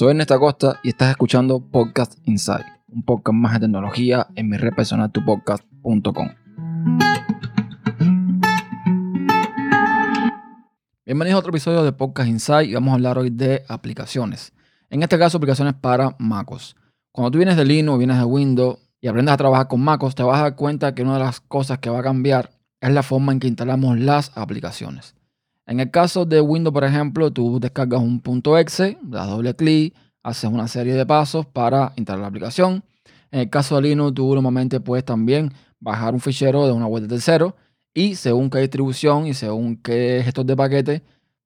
Soy Ernesto Acosta y estás escuchando Podcast Inside, un podcast más de tecnología en mi red personal tupodcast.com. Bienvenidos a otro episodio de Podcast Inside y vamos a hablar hoy de aplicaciones. En este caso, aplicaciones para MacOS. Cuando tú vienes de Linux, vienes de Windows y aprendes a trabajar con MacOS, te vas a dar cuenta que una de las cosas que va a cambiar es la forma en que instalamos las aplicaciones. En el caso de Windows, por ejemplo, tú descargas un .exe, das doble clic, haces una serie de pasos para instalar la aplicación. En el caso de Linux, tú normalmente puedes también bajar un fichero de una web de tercero y según qué distribución y según qué gestor de paquete,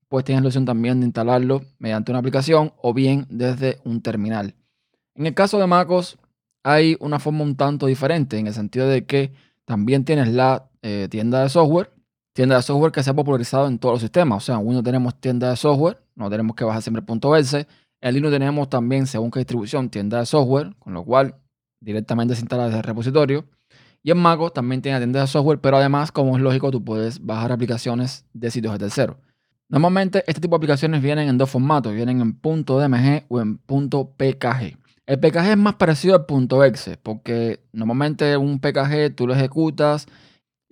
pues tienes la opción también de instalarlo mediante una aplicación o bien desde un terminal. En el caso de MacOS, hay una forma un tanto diferente en el sentido de que también tienes la eh, tienda de software tienda de software que se ha popularizado en todos los sistemas. O sea, en Windows tenemos tienda de software, no tenemos que bajar siempre punto .exe. En Linux tenemos también, según qué distribución, tienda de software, con lo cual directamente se instala desde el repositorio. Y en MacOS también tiene tienda de software, pero además, como es lógico, tú puedes bajar aplicaciones de sitios de tercero. Normalmente este tipo de aplicaciones vienen en dos formatos, vienen en .dmg o en .pkg. El PKG es más parecido al .exe, porque normalmente un PKG tú lo ejecutas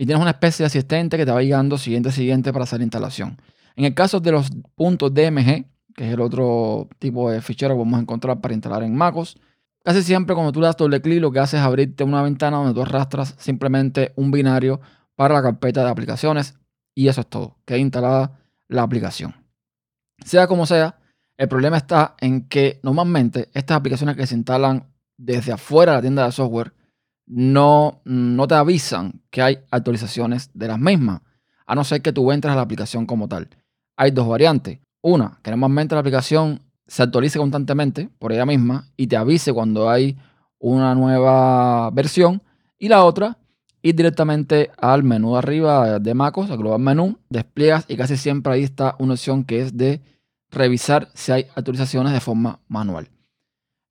y tienes una especie de asistente que te va guiando siguiente siguiente para hacer la instalación. En el caso de los puntos DMG, que es el otro tipo de fichero que vamos a encontrar para instalar en MacOS, casi siempre cuando tú das doble clic lo que haces es abrirte una ventana donde tú arrastras simplemente un binario para la carpeta de aplicaciones y eso es todo, que instalada la aplicación. Sea como sea, el problema está en que normalmente estas aplicaciones que se instalan desde afuera de la tienda de software no, no te avisan que hay actualizaciones de las mismas, a no ser que tú entres a la aplicación como tal. Hay dos variantes. Una, que normalmente la aplicación se actualice constantemente por ella misma y te avise cuando hay una nueva versión. Y la otra, ir directamente al menú de arriba de MacOS, al global menú, despliegas y casi siempre ahí está una opción que es de revisar si hay actualizaciones de forma manual.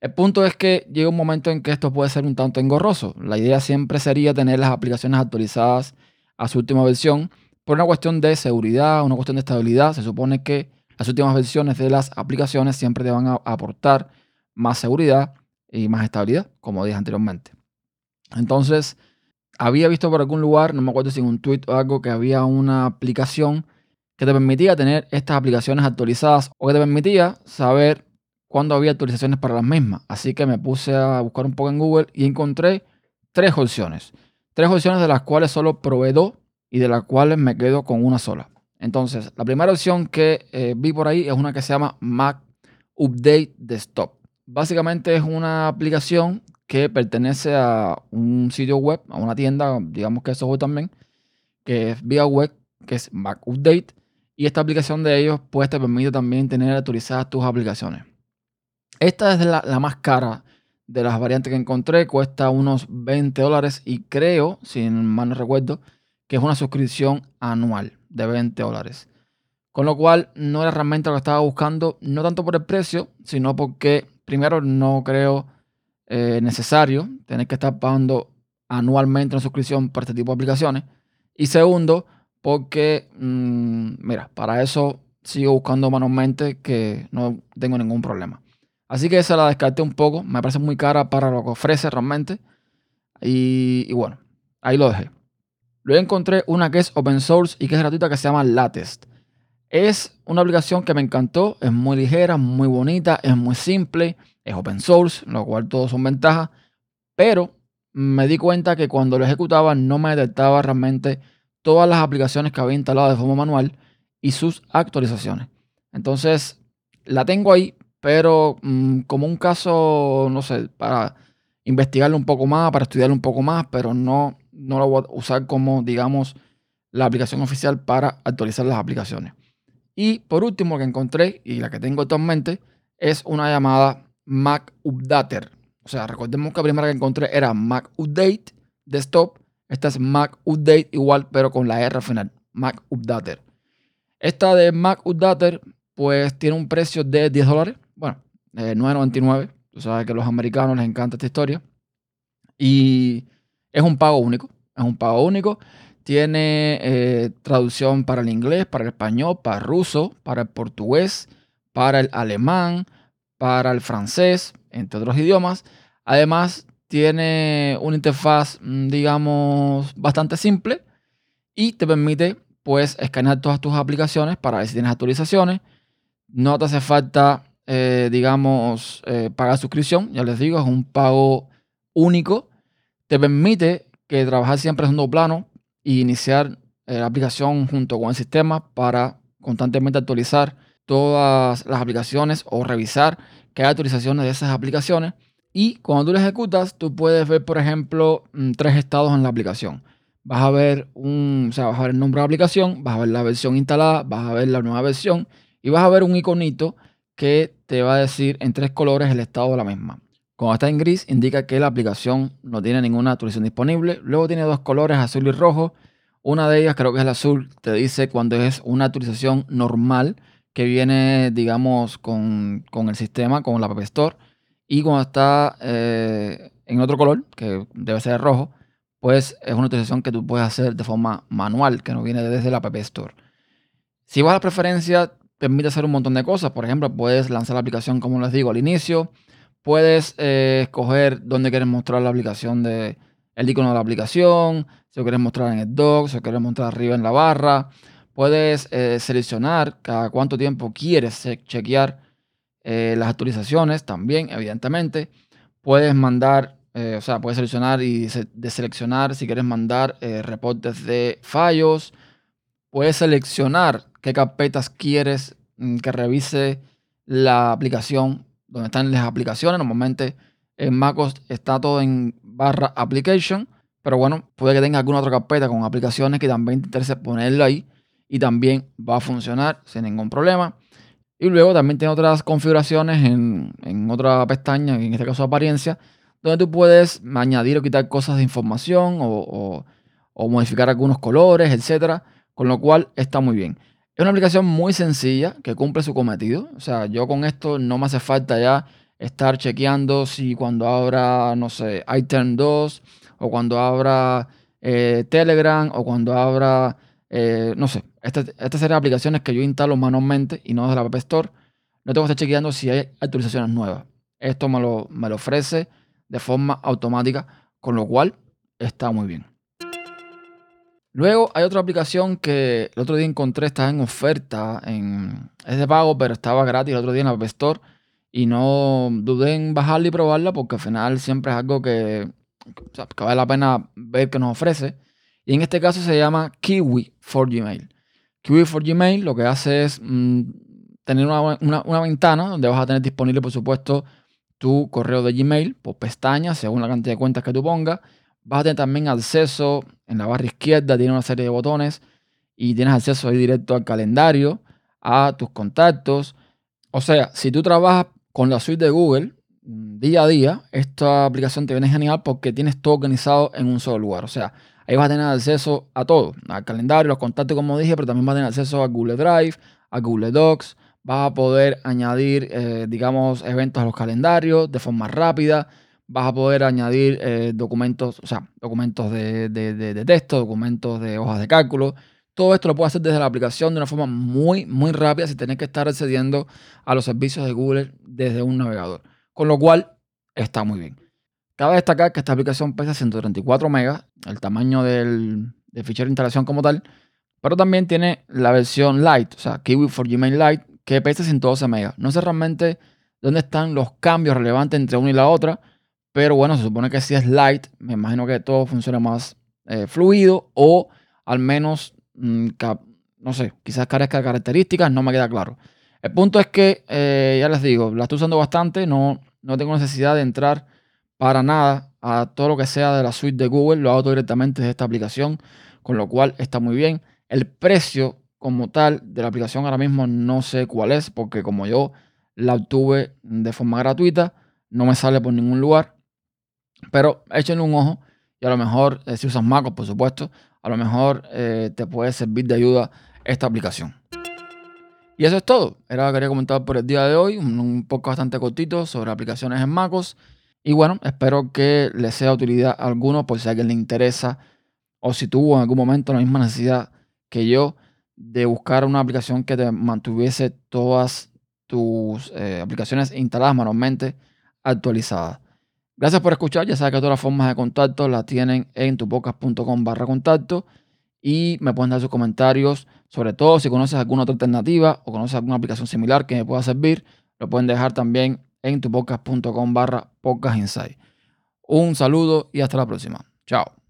El punto es que llega un momento en que esto puede ser un tanto engorroso. La idea siempre sería tener las aplicaciones actualizadas a su última versión por una cuestión de seguridad, una cuestión de estabilidad. Se supone que las últimas versiones de las aplicaciones siempre te van a aportar más seguridad y más estabilidad, como dije anteriormente. Entonces, había visto por algún lugar, no me acuerdo si en un tweet o algo, que había una aplicación que te permitía tener estas aplicaciones actualizadas o que te permitía saber cuando había actualizaciones para las mismas. Así que me puse a buscar un poco en Google y encontré tres opciones. Tres opciones de las cuales solo probé dos y de las cuales me quedo con una sola. Entonces, la primera opción que eh, vi por ahí es una que se llama Mac Update Desktop. Básicamente es una aplicación que pertenece a un sitio web, a una tienda, digamos que es software también, que es vía web, que es Mac Update. Y esta aplicación de ellos pues te permite también tener actualizadas tus aplicaciones. Esta es la, más cara de las variantes que encontré. Cuesta unos 20 dólares y creo, si mal no recuerdo, que es una suscripción anual de 20 dólares. Con lo cual no era realmente lo que estaba buscando, no tanto por el precio, sino porque primero no creo eh, necesario tener que estar pagando anualmente una suscripción para este tipo de aplicaciones. Y segundo, porque, mm, mira, para eso sigo buscando manualmente que no tengo ningún problema. Así que esa la descarté un poco. Me parece muy cara para lo que ofrece realmente. Y, bueno, ahí lo dejé. Luego encontré una que es open source y que es gratuita que se llama Latest. Es una aplicación que me encantó, es muy ligera, muy bonita, es muy simple, es open source, lo cual todos son ventajas, pero me di cuenta que cuando lo ejecutaba no me detectaba realmente todas las aplicaciones que había instalado de forma manual y sus actualizaciones. Entonces, la tengo ahí, pero mm, como un caso, no sé, para investigarlo un poco más, para estudiarlo un poco más, pero no, no lo voy a usar como, digamos, la aplicación oficial para actualizar las aplicaciones. Y por último, que encontré y la que tengo actualmente es una llamada Mac Updater. O sea, recordemos que la primera que encontré era Mac Update Desktop. Esta es Mac Update igual, pero con la R final. Mac Updater. Esta de Mac Updater, pues tiene un precio de 10 dólares bueno, 9.99. Eh, Tú sabes que a los americanos les encanta esta historia. Y es un pago único. Es un pago único. Tiene eh, traducción para el inglés, para el español, para el ruso, para el portugués, para el alemán, para el francés, entre otros idiomas. Además, tiene una interfaz, mm, digamos, bastante simple y te permite, pues, escanear todas tus aplicaciones para ver si tienes actualizaciones. No te hace falta, eh, digamos, eh, pagar suscripción. Ya les digo, es un pago único. Te permite que trabajar siempre en segundo plano e iniciar eh, la aplicación junto con el sistema para constantemente actualizar todas las aplicaciones o revisar que hay actualizaciones de esas aplicaciones. Y cuando tú lo ejecutas, tú puedes ver, por ejemplo, mm, tres estados en la aplicación. Vas a ver un, o sea, vas a ver el nombre de la aplicación, vas a ver la versión instalada, vas a ver la nueva versión y vas a ver un iconito que te va a decir en tres colores el estado de la misma. Cuando está en gris, indica que la aplicación no tiene ninguna actualización disponible. Luego tiene dos colores, azul y rojo. Una de ellas, creo que es el azul, te dice cuando es una actualización normal que viene, digamos, con, el sistema, con la App Store. Y cuando está eh, en otro color, que debe ser rojo, pues es una utilización que tú puedes hacer de forma manual, que no viene desde la App Store. Si vas a la preferencia, permite hacer un montón de cosas. Por ejemplo, puedes lanzar la aplicación, como les digo, al inicio. Puedes eh, escoger dónde quieres mostrar la aplicación de el icono de la aplicación, si lo quieres mostrar en el dock, si lo quieres mostrar arriba en la barra. Puedes eh, seleccionar cada cuánto tiempo quieres chequear eh, las actualizaciones también, evidentemente. Puedes mandar, o sea, puedes seleccionar y deseleccionar si quieres mandar reportes de fallos. Puedes seleccionar qué carpetas quieres mm, que revise la aplicación, donde están las aplicaciones. Normalmente en MacOS está todo en barra application, pero bueno, puede que tenga alguna otra carpeta con aplicaciones que también te interese ponerlo ahí y también va a funcionar sin ningún problema. Y luego también tiene otras configuraciones en, otra pestaña, en este caso apariencia, donde tú puedes añadir o quitar cosas de información o, modificar algunos colores, etcétera, con lo cual está muy bien. Es una aplicación muy sencilla que cumple su cometido. O sea, yo con esto no me hace falta ya estar chequeando si cuando abra, no sé, iTerm 2 o cuando abra eh, Telegram o cuando abra eh, no sé, estas esta serían aplicaciones que yo instalo manualmente y no desde la App Store. No tengo que estar chequeando si hay actualizaciones nuevas. Esto me lo, me lo ofrece de forma automática, con lo cual está muy bien. Luego hay otra aplicación que el otro día encontré, está en oferta, en, es de pago, pero estaba gratis el otro día en App Store. Y no dudé en bajarla y probarla porque al final siempre es algo que, que vale la pena ver que nos ofrece. Y en este caso se llama Kiwi for Gmail. Kiwi for Gmail lo que hace es mm, tener una, ventana donde vas a tener disponible, por supuesto, tu correo de Gmail por pestañas, según la cantidad de cuentas que tú pongas. Vas a tener también acceso en la barra izquierda, tiene una serie de botones y tienes acceso ahí directo al calendario, a tus contactos. O sea, si tú trabajas con la suite de Google mm, día a día, esta aplicación te viene genial porque tienes todo organizado en un solo lugar. O sea, Ahí vas a tener acceso a todo, al calendario, los contactos, como dije, pero también vas a tener acceso a Google Drive, a Google Docs. Vas a poder añadir, eh, digamos, eventos a los calendarios de forma rápida. Vas a poder añadir eh, documentos, o sea, documentos de, de, texto, documentos de hojas de cálculo. Todo esto lo puedes hacer desde la aplicación de una forma muy, muy rápida sin tener que estar accediendo a los servicios de Google desde un navegador. Con lo cual, está muy bien. Cabe destacar que esta aplicación pesa 134 megas, el tamaño del, fichero de instalación como tal, pero también tiene la versión Lite, o sea, Kiwi for Gmail Lite, que pesa 112 megas. No sé realmente dónde están los cambios relevantes entre una y la otra, pero bueno, se supone que si es Lite, me imagino que todo funciona más eh, fluido o al menos, mm, no sé, quizás carezca de características, no me queda claro. El punto es que, eh, ya les digo, la estoy usando bastante, no, no tengo necesidad de entrar para nada a todo lo que sea de la suite de Google, lo hago directamente desde esta aplicación, con lo cual está muy bien. El precio como tal de la aplicación ahora mismo no sé cuál es, porque como yo la obtuve de forma gratuita, no me sale por ningún lugar. Pero échenle un ojo y a lo mejor, eh, si usas MacOS, por supuesto, a lo mejor eh, te puede servir de ayuda esta aplicación. Y eso es todo. Era lo que quería comentar por el día de hoy, un, poco bastante cortito sobre aplicaciones en MacOS. Y bueno, espero que les sea de utilidad a alguno por si a alguien le interesa o si tuvo en algún momento la misma necesidad que yo de buscar una aplicación que te mantuviese todas tus eh, aplicaciones instaladas manualmente actualizadas. Gracias por escuchar. Ya sabes que todas las formas de contacto las tienen en tupocas.com barra contacto y me pueden dar sus comentarios, sobre todo si conoces alguna otra alternativa o conoces alguna aplicación similar que me pueda servir, lo pueden dejar también en tupocas.com barra podcast Un saludo y hasta la próxima. Chao.